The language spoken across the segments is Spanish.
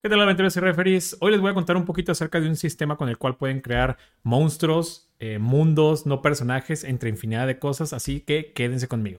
¿Qué tal aventureros y referees? Hoy les voy a contar un poquito acerca de un sistema con el cual pueden crear monstruos, eh, mundos, no personajes, entre infinidad de cosas, así que quédense conmigo.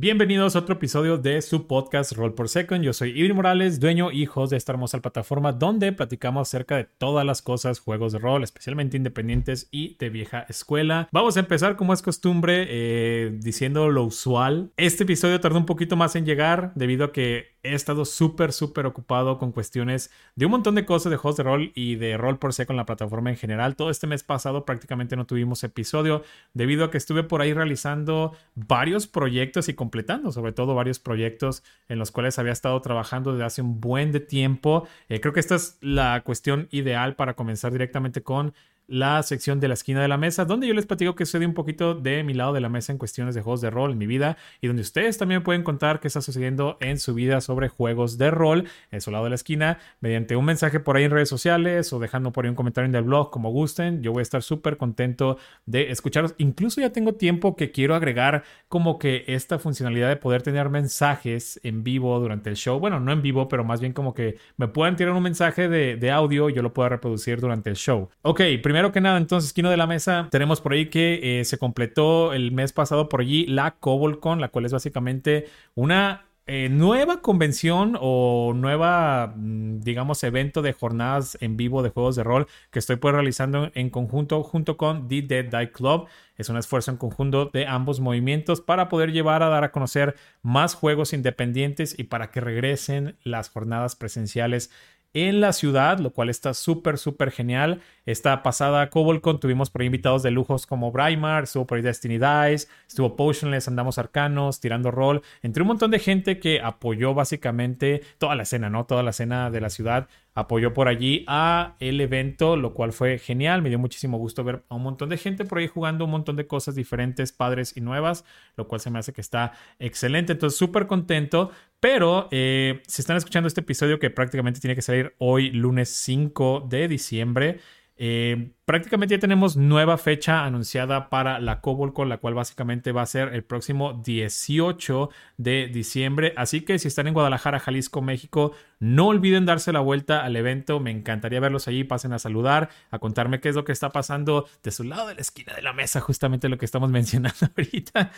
Bienvenidos a otro episodio de su podcast Roll por Second. Yo soy Ibri Morales, dueño y host de esta hermosa plataforma donde platicamos acerca de todas las cosas, juegos de rol, especialmente independientes y de vieja escuela. Vamos a empezar como es costumbre eh, diciendo lo usual. Este episodio tardó un poquito más en llegar debido a que he estado súper, súper ocupado con cuestiones de un montón de cosas de juegos de rol y de rol por Second, la plataforma en general. Todo este mes pasado prácticamente no tuvimos episodio debido a que estuve por ahí realizando varios proyectos y completando sobre todo varios proyectos en los cuales había estado trabajando desde hace un buen de tiempo. Eh, creo que esta es la cuestión ideal para comenzar directamente con la sección de la esquina de la mesa, donde yo les platico que sucede un poquito de mi lado de la mesa en cuestiones de juegos de rol en mi vida y donde ustedes también pueden contar qué está sucediendo en su vida sobre juegos de rol en su lado de la esquina mediante un mensaje por ahí en redes sociales o dejando por ahí un comentario en el blog como gusten. Yo voy a estar súper contento de escucharos. Incluso ya tengo tiempo que quiero agregar como que esta funcionalidad de poder tener mensajes en vivo durante el show. Bueno, no en vivo, pero más bien como que me puedan tirar un mensaje de, de audio y yo lo pueda reproducir durante el show. Ok, primero primero que nada, entonces, esquina de la mesa, tenemos por ahí que eh, se completó el mes pasado por allí la CobolCon, la cual es básicamente una eh, nueva convención o nueva, mm, digamos, evento de jornadas en vivo de juegos de rol que estoy pues realizando en conjunto junto con The Dead Die Club. Es un esfuerzo en conjunto de ambos movimientos para poder llevar a dar a conocer más juegos independientes y para que regresen las jornadas presenciales en la ciudad, lo cual está súper, súper genial. Esta pasada CobolCon tuvimos por ahí invitados de lujos como Braimar, estuvo por ahí Destiny Dice, estuvo Potionless, Andamos Arcanos, Tirando Roll, entre un montón de gente que apoyó básicamente toda la escena, ¿no? Toda la escena de la ciudad apoyó por allí a el evento, lo cual fue genial. Me dio muchísimo gusto ver a un montón de gente por ahí jugando un montón de cosas diferentes, padres y nuevas, lo cual se me hace que está excelente. Entonces, súper contento. Pero eh, si están escuchando este episodio que prácticamente tiene que salir hoy, lunes 5 de diciembre, eh, prácticamente ya tenemos nueva fecha anunciada para la Cobolcon, la cual básicamente va a ser el próximo 18 de diciembre. Así que si están en Guadalajara, Jalisco, México, no olviden darse la vuelta al evento. Me encantaría verlos allí. Pasen a saludar, a contarme qué es lo que está pasando de su lado de la esquina de la mesa, justamente lo que estamos mencionando ahorita.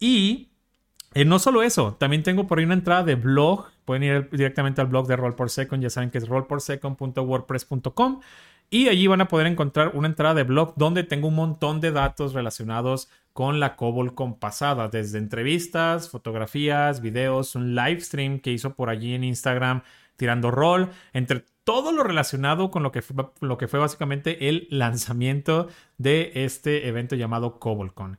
Y eh, no solo eso, también tengo por ahí una entrada de blog. Pueden ir directamente al blog de Roll por Second. Ya saben que es rollporsecond.wordpress.com. Y allí van a poder encontrar una entrada de blog donde tengo un montón de datos relacionados con la CobolCon pasada, desde entrevistas, fotografías, videos, un live stream que hizo por allí en Instagram tirando rol, entre todo lo relacionado con lo que fue, lo que fue básicamente el lanzamiento de este evento llamado CobolCon.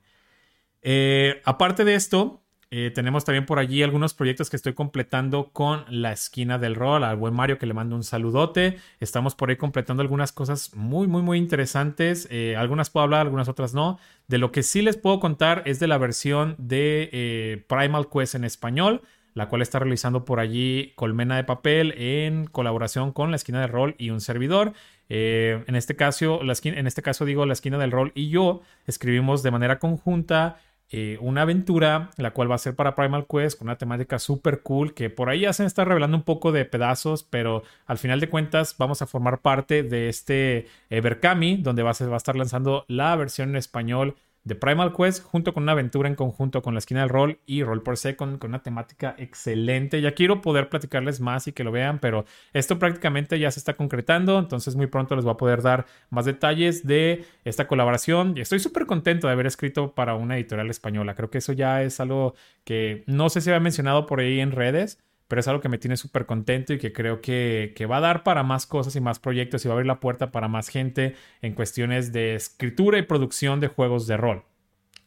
Eh, aparte de esto, eh, tenemos también por allí algunos proyectos que estoy completando con la esquina del rol, al buen Mario que le mando un saludote. Estamos por ahí completando algunas cosas muy, muy, muy interesantes. Eh, algunas puedo hablar, algunas otras no. De lo que sí les puedo contar es de la versión de eh, Primal Quest en español, la cual está realizando por allí Colmena de Papel en colaboración con la esquina del rol y un servidor. en, este caso, en este caso digo la esquina del rol y yo escribimos de manera conjunta eh, una aventura, la cual va a ser para Primal Quest, con una temática súper cool, que por ahí ya se está revelando un poco de pedazos, pero al final de cuentas vamos a formar parte de este Everkami, donde va a, va a estar lanzando la versión en español de Primal Quest junto con una aventura en conjunto con la esquina del rol y Roll por Second con una temática excelente. Ya quiero poder platicarles más y que lo vean, pero esto prácticamente ya se está concretando, entonces muy pronto les voy a poder dar más detalles de esta colaboración y estoy súper contento de haber escrito para una editorial española. Creo que eso ya es algo que no sé si había mencionado por ahí en redes pero es algo que me tiene súper contento y que creo que, va a dar para más cosas y más proyectos y va a abrir la puerta para más gente en cuestiones de escritura y producción de juegos de rol.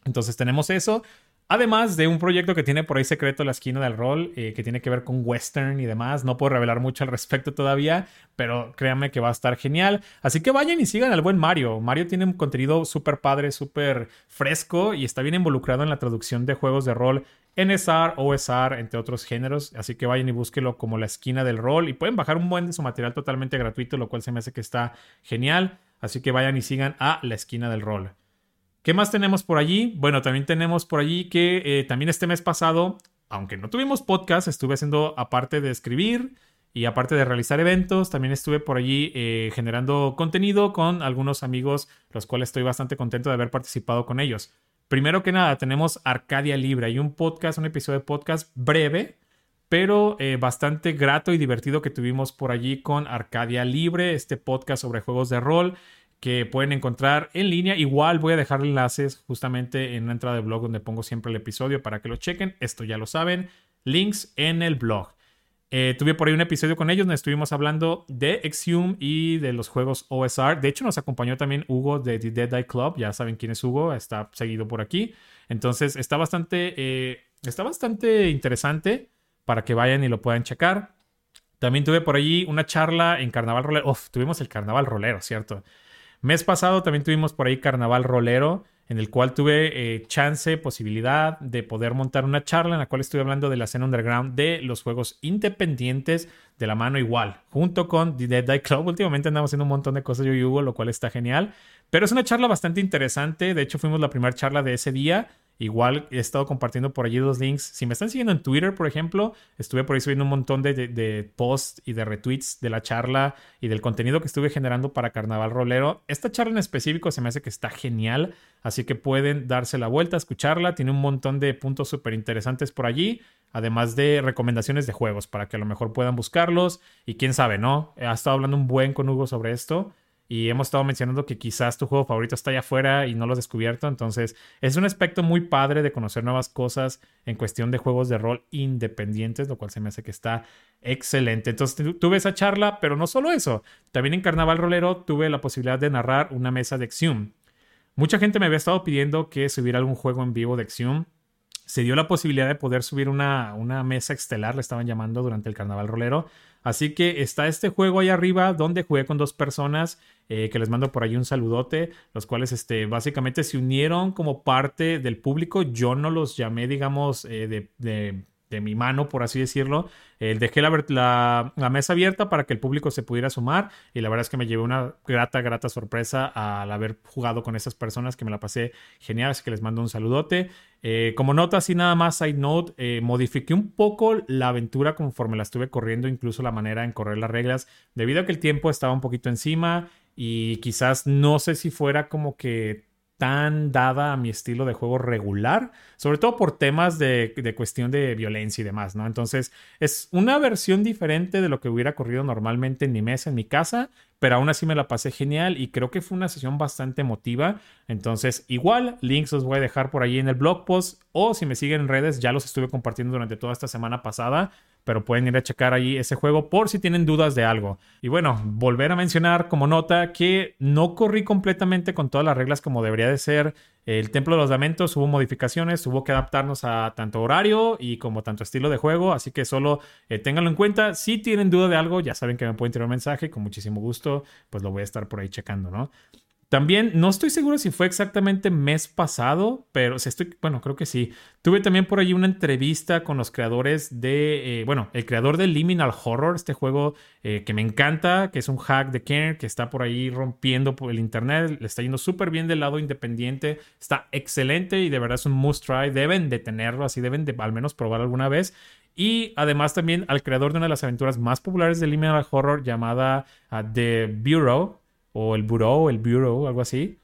Entonces tenemos eso. Además de un proyecto que tiene por ahí secreto la esquina del rol, eh, que tiene que ver con western y demás. No puedo revelar mucho al respecto todavía, pero créanme que va a estar genial. Así que vayan y sigan al buen Mario. Mario tiene un contenido súper padre, súper fresco y está bien involucrado en la traducción de juegos de rol NSR, OSR, entre otros géneros. Así que vayan y búsquenlo como la esquina del rol y pueden bajar un buen de su material totalmente gratuito, lo cual se me hace que está genial. Así que vayan y sigan a la esquina del rol. ¿Qué más tenemos por allí? Bueno, también tenemos por allí que eh, también este mes pasado, aunque no tuvimos podcast, estuve haciendo, aparte de escribir y aparte de realizar eventos, también estuve por allí eh, generando contenido con algunos amigos, los cuales estoy bastante contento de haber participado con ellos. Primero que nada, tenemos Arcadia Libre. Hay un podcast, un episodio de podcast breve, pero eh, bastante grato y divertido que tuvimos por allí con Arcadia Libre, este podcast sobre juegos de rol que pueden encontrar en línea. Igual voy a dejar enlaces justamente en la entrada de blog donde pongo siempre el episodio para que lo chequen. Esto ya lo saben. Links en el blog. Eh, tuve por ahí un episodio con ellos donde estuvimos hablando de Exhume y de los juegos OSR. De hecho, nos acompañó también Hugo de The Dead Eye Club. Ya saben quién es Hugo, está seguido por aquí. Entonces, está bastante, eh, está bastante interesante para que vayan y lo puedan checar. También tuve por allí una charla en Carnaval Rolero. Uf, tuvimos el Carnaval Rolero, ¿cierto? Mes pasado también tuvimos por ahí Carnaval Rolero, en el cual tuve eh, chance, posibilidad de poder montar una charla en la cual estuve hablando de la escena underground de los juegos independientes de la mano igual, junto con The Dead Die Club. Últimamente andamos haciendo un montón de cosas yo y Hugo, lo cual está genial. Pero es una charla bastante interesante. De hecho, fuimos la primera charla de ese día. Igual he estado compartiendo por allí los links. Si me están siguiendo en Twitter, por ejemplo, estuve por ahí subiendo un montón de, posts y de retweets de la charla y del contenido que estuve generando para Carnaval Rolero. Esta charla en específico se me hace que está genial, así que pueden darse la vuelta, escucharla. Tiene un montón de puntos súper interesantes por allí, además de recomendaciones de juegos para que a lo mejor puedan buscarlos. Y quién sabe, ¿no? Ha estado hablando un buen con Hugo sobre esto y hemos estado mencionando que quizás tu juego favorito está allá afuera y no lo has descubierto. Entonces, es un aspecto muy padre de conocer nuevas cosas en cuestión de juegos de rol independientes, lo cual se me hace que está excelente. Entonces, tuve esa charla, pero no solo eso. También en Carnaval Rolero tuve la posibilidad de narrar una mesa de Exhume. Mucha gente me había estado pidiendo que subiera algún juego en vivo de Exhume se dio la posibilidad de poder subir una, una mesa estelar, le estaban llamando durante el carnaval rolero. Así que está este juego ahí arriba donde jugué con dos personas eh, que les mando por ahí un saludote, los cuales este, básicamente se unieron como parte del público. Yo no los llamé, digamos, eh, de de mi mano, por así decirlo. Eh, dejé la, la, mesa abierta para que el público se pudiera sumar y la verdad es que me llevé una grata, grata sorpresa al haber jugado con esas personas que me la pasé genial, así que les mando un saludote. Eh, como nota, así nada más, side note, eh, modifiqué un poco la aventura conforme la estuve corriendo, incluso la manera en correr las reglas, debido a que el tiempo estaba un poquito encima y quizás no sé si fuera como que tan dada a mi estilo de juego regular, sobre todo por temas de, cuestión de violencia y demás, ¿no? Entonces es una versión diferente de lo que hubiera corrido normalmente en mi mesa, en mi casa, pero aún así me la pasé genial y creo que fue una sesión bastante emotiva. Entonces igual, links os voy a dejar por ahí en el blog post o si me siguen en redes, ya los estuve compartiendo durante toda esta semana pasada pero pueden ir a checar ahí ese juego por si tienen dudas de algo. Y bueno, volver a mencionar como nota que no corrí completamente con todas las reglas como debería de ser. El Templo de los Lamentos hubo modificaciones, hubo que adaptarnos a tanto horario y como tanto estilo de juego, así que solo eh, ténganlo en cuenta. Si tienen duda de algo, ya saben que me pueden tirar un mensaje, con muchísimo gusto, pues lo voy a estar por ahí checando, ¿no? También no estoy seguro si fue exactamente mes pasado, pero estoy, bueno, creo que sí. Tuve también por ahí una entrevista con los creadores de, eh, bueno, el creador de Liminal Horror, este juego eh, que me encanta, que es un hack de Kenner que está por ahí rompiendo por el internet, le está yendo súper bien del lado independiente, está excelente y de verdad es un must try. Deben de tenerlo así, deben de al menos probar alguna vez. Y además también al creador de una de las aventuras más populares de Liminal Horror llamada uh, The Bureau o el Bureau, el Bureau, algo así.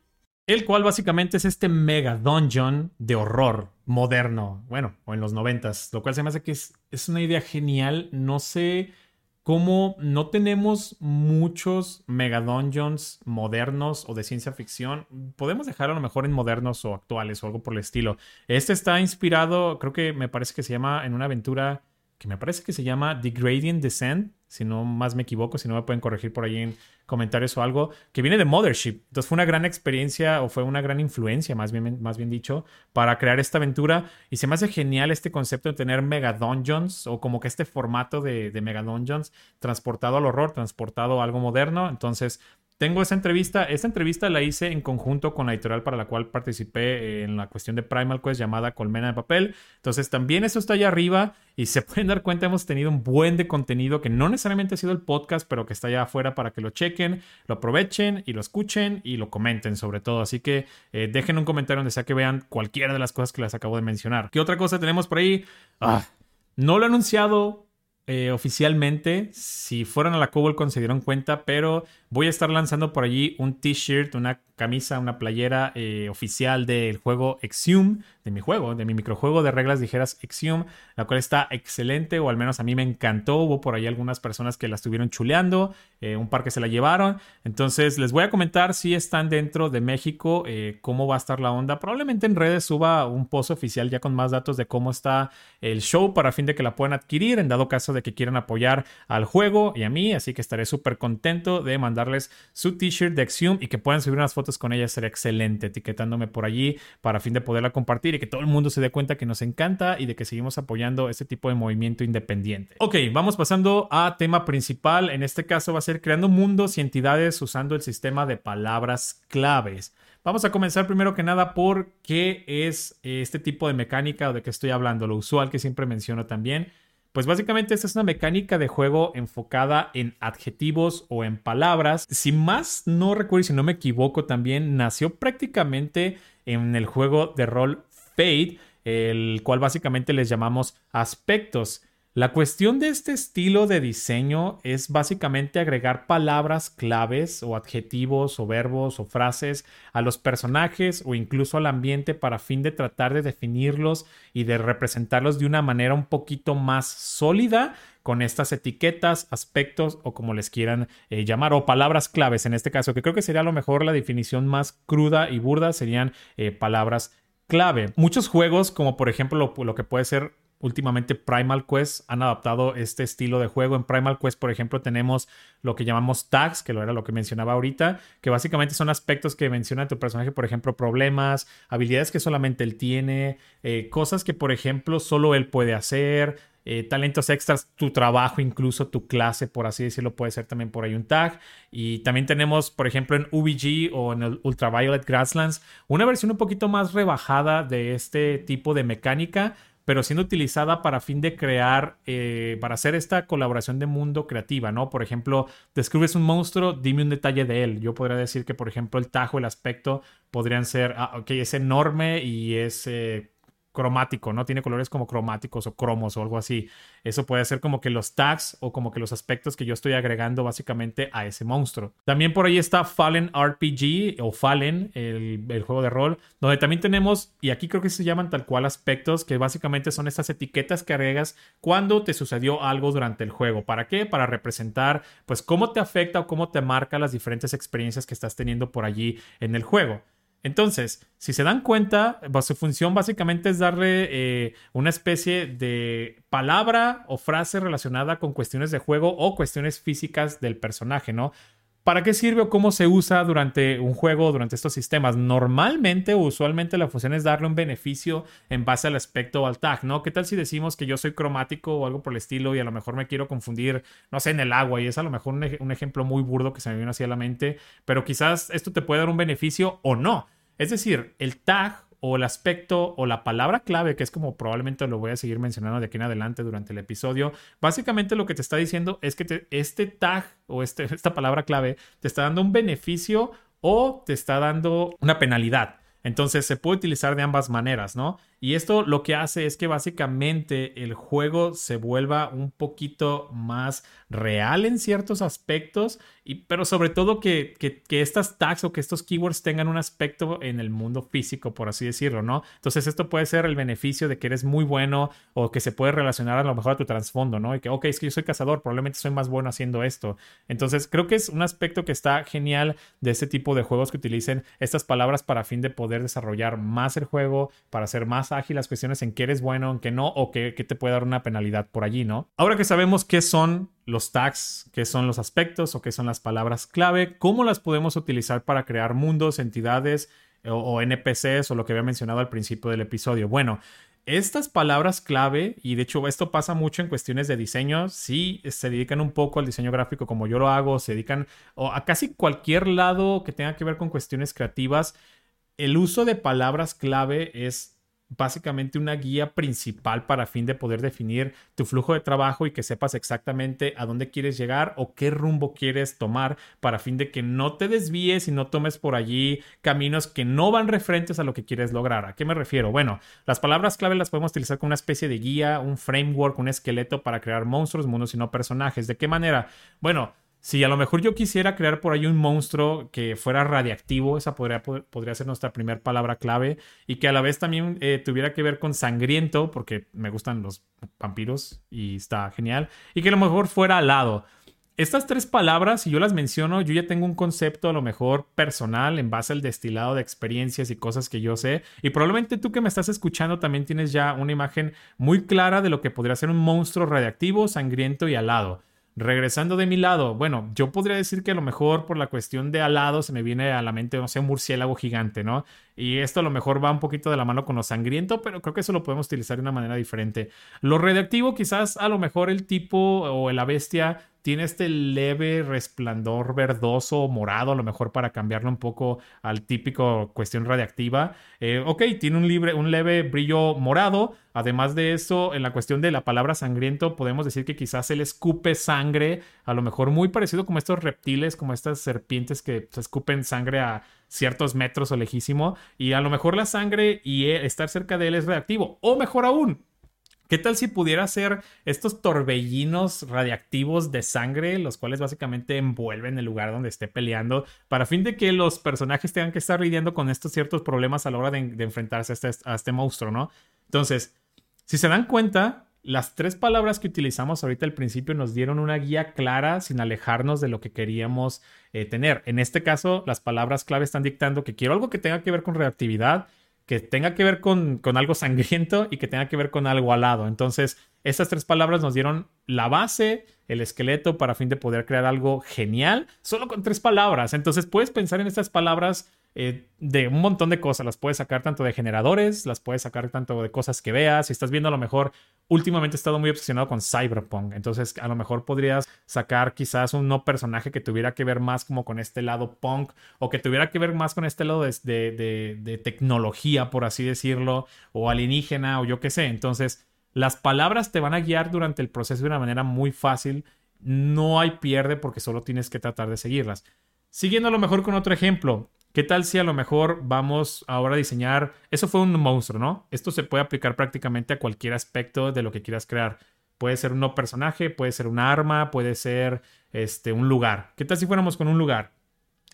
El cual básicamente es este mega dungeon de horror moderno, bueno, o en los noventas, lo cual se me hace que es, es una idea genial. No sé cómo no tenemos muchos mega dungeons modernos o de ciencia ficción. Podemos dejarlo a lo mejor en modernos o actuales o algo por el estilo. Este está inspirado, creo que me parece que se llama en una aventura que me parece que se llama The Gradient Descent, si no más me equivoco, si no me pueden corregir por ahí en comentarios o algo, que viene de Mothership. Entonces fue una gran experiencia o fue una gran influencia, más bien, más bien dicho, para crear esta aventura. Y se me hace genial este concepto de tener Mega Dungeons o como que este formato de, de Mega Dungeons transportado al horror, transportado a algo moderno. Entonces tengo esa entrevista. Esta entrevista la hice en conjunto con la editorial para la cual participé eh, en la cuestión de Primal Quest llamada Colmena de Papel. Entonces también eso está allá arriba y se pueden dar cuenta, hemos tenido un buen de contenido que no necesariamente ha sido el podcast, pero que está allá afuera para que lo chequen, lo aprovechen y lo escuchen y lo comenten sobre todo. Así que eh, dejen un comentario donde sea que vean cualquiera de las cosas que les acabo de mencionar. ¿Qué otra cosa tenemos por ahí? Ah, no lo he anunciado, eh, oficialmente. Si fueron a la Cobol se cuenta, pero voy a estar lanzando por allí un t-shirt, una camisa, una playera eh, oficial del juego Exium, de mi juego, de mi microjuego de reglas ligeras Exium, la cual está excelente, o al menos a mí me encantó. Hubo por ahí algunas personas que la estuvieron chuleando, eh, un par que se la llevaron. Entonces, les voy a comentar si están dentro de México, cómo va a estar la onda. Probablemente en redes suba un post oficial ya con más datos de cómo está el show para fin de que la puedan adquirir, en dado caso de que quieran apoyar al juego y a mí. Así que estaré súper contento de mandarles su t-shirt de Exium y que puedan subir unas fotos con ella sería excelente, etiquetándome por allí para fin de poderla compartir y que todo el mundo se dé cuenta que nos encanta y de que seguimos apoyando este tipo de movimiento independiente. Ok, vamos pasando a tema principal. En este caso va a ser creando mundos y entidades usando el sistema de palabras claves. Vamos a comenzar primero que nada por qué es este tipo de mecánica o de qué estoy hablando, lo usual que siempre menciono también pues básicamente esta es una mecánica de juego enfocada en adjetivos o en palabras. Si más no recuerdo y si no me equivoco también, nació prácticamente en el juego de rol Fate, el cual básicamente les llamamos aspectos. La cuestión de este estilo de diseño es básicamente agregar palabras claves o adjetivos o verbos o frases a los personajes o incluso al ambiente para fin de tratar de definirlos y de representarlos de una manera un poquito más sólida con estas etiquetas, aspectos o como les quieran eh, llamar o palabras claves en este caso, que creo que sería a lo mejor la definición más cruda y burda serían eh, palabras clave. Muchos juegos, como por ejemplo lo, que puede ser últimamente Primal Quest han adaptado este estilo de juego. En Primal Quest, por ejemplo, tenemos lo que llamamos tags, que lo era lo que mencionaba ahorita, que básicamente son aspectos que menciona tu personaje, por ejemplo, problemas, habilidades que solamente él tiene, eh, cosas que, por ejemplo, solo él puede hacer. Eh, talentos extras, tu trabajo, incluso tu clase, por así decirlo, puede ser también por ahí un tag. Y también tenemos, por ejemplo, en UBG o en el Ultraviolet Grasslands, una versión un poquito más rebajada de este tipo de mecánica, pero siendo utilizada para fin de crear, eh, para hacer esta colaboración de mundo creativa, ¿no? Por ejemplo, descubres un monstruo, dime un detalle de él. Yo podría decir que, por ejemplo, el tajo, el aspecto podrían ser, ah, ok, es enorme y es eh, cromático, ¿no? Tiene colores como cromáticos o cromos o algo así. Eso puede ser como que los tags o como que los aspectos que yo estoy agregando básicamente a ese monstruo. También por ahí está Fallen RPG o Fallen, el, el juego de rol, donde también tenemos, y aquí creo que se llaman tal cual aspectos, que básicamente son estas etiquetas que agregas cuando te sucedió algo durante el juego. ¿Para qué? Para representar, pues, cómo te afecta o cómo te marca las diferentes experiencias que estás teniendo por allí en el juego. Entonces, si se dan cuenta, su función básicamente es darle eh, una especie de palabra o frase relacionada con cuestiones de juego o cuestiones físicas del personaje, ¿no? ¿Para qué sirve o cómo se usa durante un juego, durante estos sistemas? Normalmente usualmente la función es darle un beneficio en base al aspecto o al tag, ¿no? ¿Qué tal si decimos que yo soy cromático o algo por el estilo y a lo mejor me quiero confundir, no sé, en el agua? Y es a lo mejor un, ejemplo muy burdo que se me viene así a la mente, pero quizás esto te puede dar un beneficio o no. Es decir, el tag o el aspecto o la palabra clave, que es como probablemente lo voy a seguir mencionando de aquí en adelante durante el episodio, básicamente lo que te está diciendo es que este tag o este, esta palabra clave te está dando un beneficio o te está dando una penalidad. Entonces se puede utilizar de ambas maneras, ¿no? Y esto lo que hace es que básicamente el juego se vuelva un poquito más real en ciertos aspectos, y, pero sobre todo que, estas tags o que estos keywords tengan un aspecto en el mundo físico, por así decirlo, ¿no? Entonces esto puede ser el beneficio de que eres muy bueno o que se puede relacionar a lo mejor a tu trasfondo, ¿no? Y que, ok, es que yo soy cazador, probablemente soy más bueno haciendo esto. Entonces creo que es un aspecto que está genial de este tipo de juegos que utilicen estas palabras para fin de poder desarrollar más el juego, para hacer más ágil las cuestiones en qué eres bueno, en qué no, o qué, te puede dar una penalidad por allí, ¿no? Ahora que sabemos qué son los tags, qué son los aspectos o qué son las palabras clave, cómo las podemos utilizar para crear mundos, entidades o, o NPCs o lo que había mencionado al principio del episodio. Bueno, estas palabras clave, y de hecho esto pasa mucho en cuestiones de diseño, si se dedican un poco al diseño gráfico como yo lo hago, se dedican a casi cualquier lado que tenga que ver con cuestiones creativas, el uso de palabras clave es básicamente una guía principal para fin de poder definir tu flujo de trabajo y que sepas exactamente a dónde quieres llegar o qué rumbo quieres tomar para fin de que no te desvíes y no tomes por allí caminos que no van referentes a lo que quieres lograr. ¿A qué me refiero? Bueno, las palabras clave las podemos utilizar como una especie de guía, un framework, un esqueleto para crear monstruos, mundos y no personajes. ¿De qué manera? Bueno, si a lo mejor yo quisiera crear por ahí un monstruo que fuera radiactivo, esa podría, podría ser nuestra primera palabra clave y que a la vez también eh, tuviera que ver con sangriento, porque me gustan los vampiros y está genial, y que a lo mejor fuera alado. Estas tres palabras, si yo las menciono, yo ya tengo un concepto a lo mejor personal en base al destilado de experiencias y cosas que yo sé. Y probablemente tú que me estás escuchando también tienes ya una imagen muy clara de lo que podría ser un monstruo radiactivo, sangriento y alado. Regresando de mi lado, bueno, yo podría decir que a lo mejor por la cuestión de alado se me viene a la mente, no sé, un murciélago gigante, ¿no? Y esto a lo mejor va un poquito de la mano con lo sangriento, pero creo que eso lo podemos utilizar de una manera diferente. Lo redactivo, quizás a lo mejor el tipo o la bestia tiene este leve resplandor verdoso morado, a lo mejor para cambiarlo un poco al típico cuestión radiactiva. Eh, ok, tiene un, libre, un leve brillo morado. Además de eso, en la cuestión de la palabra sangriento, podemos decir que quizás él escupe sangre, a lo mejor muy parecido como estos reptiles, como estas serpientes que escupen sangre a ciertos metros o lejísimo. Y a lo mejor la sangre y e, estar cerca de él es reactivo. O mejor aún, ¿Qué tal si pudiera ser estos torbellinos radiactivos de sangre, los cuales básicamente envuelven el lugar donde esté peleando, para fin de que los personajes tengan que estar lidiando con estos ciertos problemas a la hora de, enfrentarse a este, a este monstruo, ¿no? Entonces, si se dan cuenta, las tres palabras que utilizamos ahorita al principio nos dieron una guía clara sin alejarnos de lo que queríamos eh, tener. En este caso, las palabras clave están dictando que quiero algo que tenga que ver con reactividad, que tenga que ver con, con, algo sangriento y que tenga que ver con algo alado. Entonces, estas tres palabras nos dieron la base, el esqueleto para fin de poder crear algo genial, solo con tres palabras. Entonces, puedes pensar en estas palabras eh, de un montón de cosas. Las puedes sacar tanto de generadores, las puedes sacar tanto de cosas que veas. Si estás viendo a lo mejor, últimamente he estado muy obsesionado con Cyberpunk. Entonces a lo mejor podrías sacar quizás un no personaje que tuviera que ver más como con este lado punk o que tuviera que ver más con este lado de, de, de tecnología, por así decirlo, o alienígena o yo qué sé. Entonces las palabras te van a guiar durante el proceso de una manera muy fácil. No hay pierde porque solo tienes que tratar de seguirlas. Siguiendo a lo mejor con otro ejemplo, ¿Qué tal si a lo mejor vamos ahora a diseñar? Eso fue un monstruo, ¿no? Esto se puede aplicar prácticamente a cualquier aspecto de lo que quieras crear. Puede ser un personaje, puede ser un arma, puede ser este, un lugar. ¿Qué tal si fuéramos con un lugar?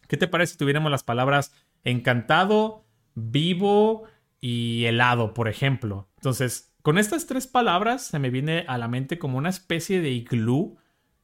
¿Qué te parece si tuviéramos las palabras encantado, vivo y helado, por ejemplo? Entonces, con estas tres palabras se me viene a la mente como una especie de iglú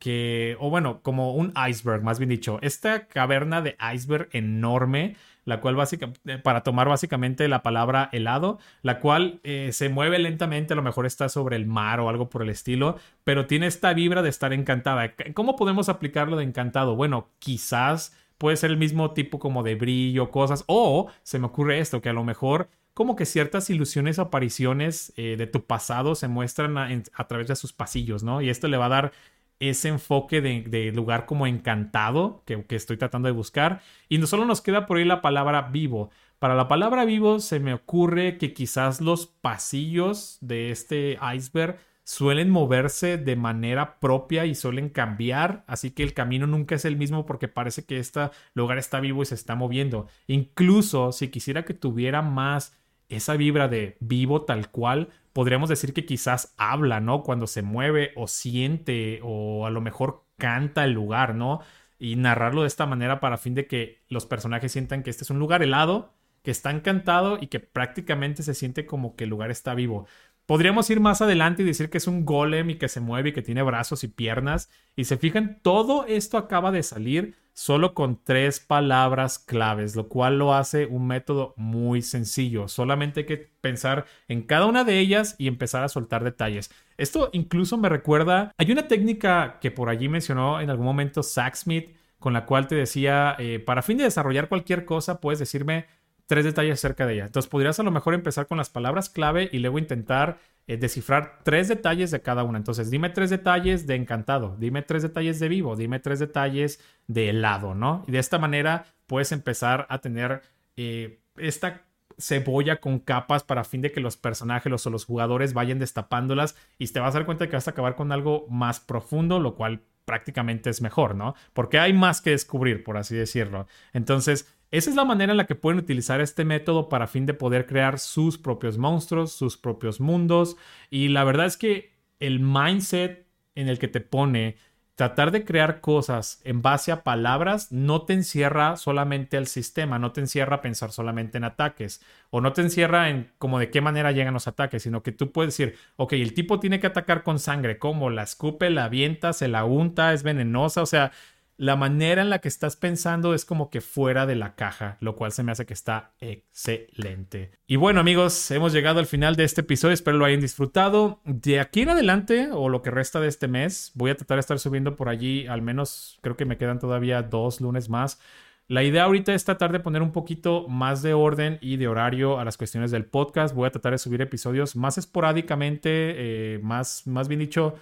que, o bueno, como un iceberg, más bien dicho, esta caverna de iceberg enorme, la cual básicamente, eh, para tomar básicamente la palabra helado, la cual eh, se mueve lentamente, a lo mejor está sobre el mar o algo por el estilo, pero tiene esta vibra de estar encantada. ¿Cómo podemos aplicarlo de encantado? Bueno, quizás puede ser el mismo tipo como de brillo, cosas, o se me ocurre esto, que a lo mejor como que ciertas ilusiones apariciones eh, de tu pasado se muestran a, través de sus pasillos, ¿no? Y esto le va a dar ese enfoque de, lugar como encantado que, estoy tratando de buscar. Y no solo nos queda por ahí la palabra vivo. Para la palabra vivo se me ocurre que quizás los pasillos de este iceberg suelen moverse de manera propia y suelen cambiar, así que el camino nunca es el mismo porque parece que este lugar está vivo y se está moviendo. Incluso si quisiera que tuviera más esa vibra de vivo tal cual, podríamos decir que quizás habla, ¿no? Cuando se mueve o siente o a lo mejor canta el lugar, ¿no? Y narrarlo de esta manera para fin de que los personajes sientan que este es un lugar helado, que está encantado y que prácticamente se siente como que el lugar está vivo. Podríamos ir más adelante y decir que es un golem y que se mueve y que tiene brazos y piernas. Y se fijan, todo esto acaba de salir solo con tres palabras claves, lo cual lo hace un método muy sencillo. Solamente hay que pensar en cada una de ellas y empezar a soltar detalles. Esto incluso me recuerda, hay una técnica que por allí mencionó en algún momento Zach Smith, con la cual te decía, eh, para fin de desarrollar cualquier cosa, puedes decirme tres detalles acerca de ella. Entonces podrías a lo mejor empezar con las palabras clave y luego intentar eh, descifrar tres detalles de cada una. Entonces dime tres detalles de encantado, dime tres detalles de vivo, dime tres detalles de helado, ¿no? Y de esta manera puedes empezar a tener eh, esta cebolla con capas para fin de que los personajes o los jugadores vayan destapándolas y te vas a dar cuenta de que vas a acabar con algo más profundo, lo cual prácticamente es mejor, ¿no? Porque hay más que descubrir, por así decirlo. Entonces, esa es la manera en la que pueden utilizar este método para fin de poder crear sus propios monstruos, sus propios mundos. Y la verdad es que el mindset en el que te pone tratar de crear cosas en base a palabras no te encierra solamente al sistema, no te encierra a pensar solamente en ataques o no te encierra en como de qué manera llegan los ataques, sino que tú puedes decir, ok, el tipo tiene que atacar con sangre, ¿cómo? La escupe, la avienta, se la unta, es venenosa, o sea, la manera en la que estás pensando es como que fuera de la caja, lo cual se me hace que está excelente. Y bueno amigos, hemos llegado al final de este episodio, espero lo hayan disfrutado. De aquí en adelante, o lo que resta de este mes, voy a tratar de estar subiendo por allí, al menos creo que me quedan todavía dos lunes más. La idea ahorita es tratar de poner un poquito más de orden y de horario a las cuestiones del podcast. Voy a tratar de subir episodios más esporádicamente, eh, más, más bien dicho,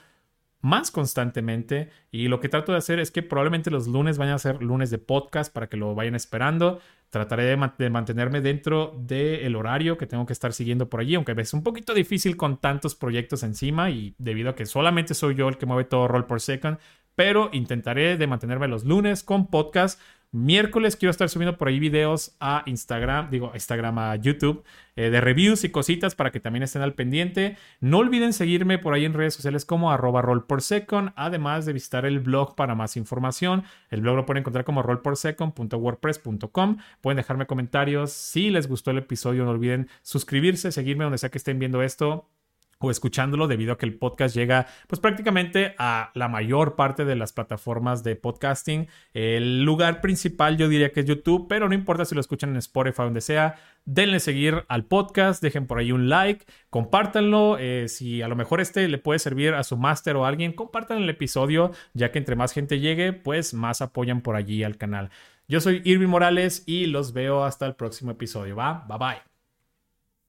más constantemente y lo que trato de hacer es que probablemente los lunes vayan a ser lunes de podcast para que lo vayan esperando. Trataré de, mantenerme dentro del horario que tengo que estar siguiendo por allí, aunque es un poquito difícil con tantos proyectos encima y debido a que solamente soy yo el que mueve todo roll por second, pero intentaré de mantenerme los lunes con podcast Miércoles quiero estar subiendo por ahí videos a Instagram, digo, Instagram, a YouTube, eh, de reviews y cositas para que también estén al pendiente. No olviden seguirme por ahí en redes sociales como arroba por second, además de visitar el blog para más información. El blog lo pueden encontrar como rollporsecond.wordpress.com. Pueden dejarme comentarios. Si les gustó el episodio, no olviden suscribirse, seguirme donde sea que estén viendo esto o escuchándolo debido a que el podcast llega pues prácticamente a la mayor parte de las plataformas de podcasting. El lugar principal yo diría que es YouTube, pero no importa si lo escuchan en Spotify donde sea, denle seguir al podcast, dejen por ahí un like, compártanlo, eh, si a lo mejor este le puede servir a su máster o a alguien, compartan el episodio, ya que entre más gente llegue, pues más apoyan por allí al canal. Yo soy Irving Morales y los veo hasta el próximo episodio, ¿va? Bye bye.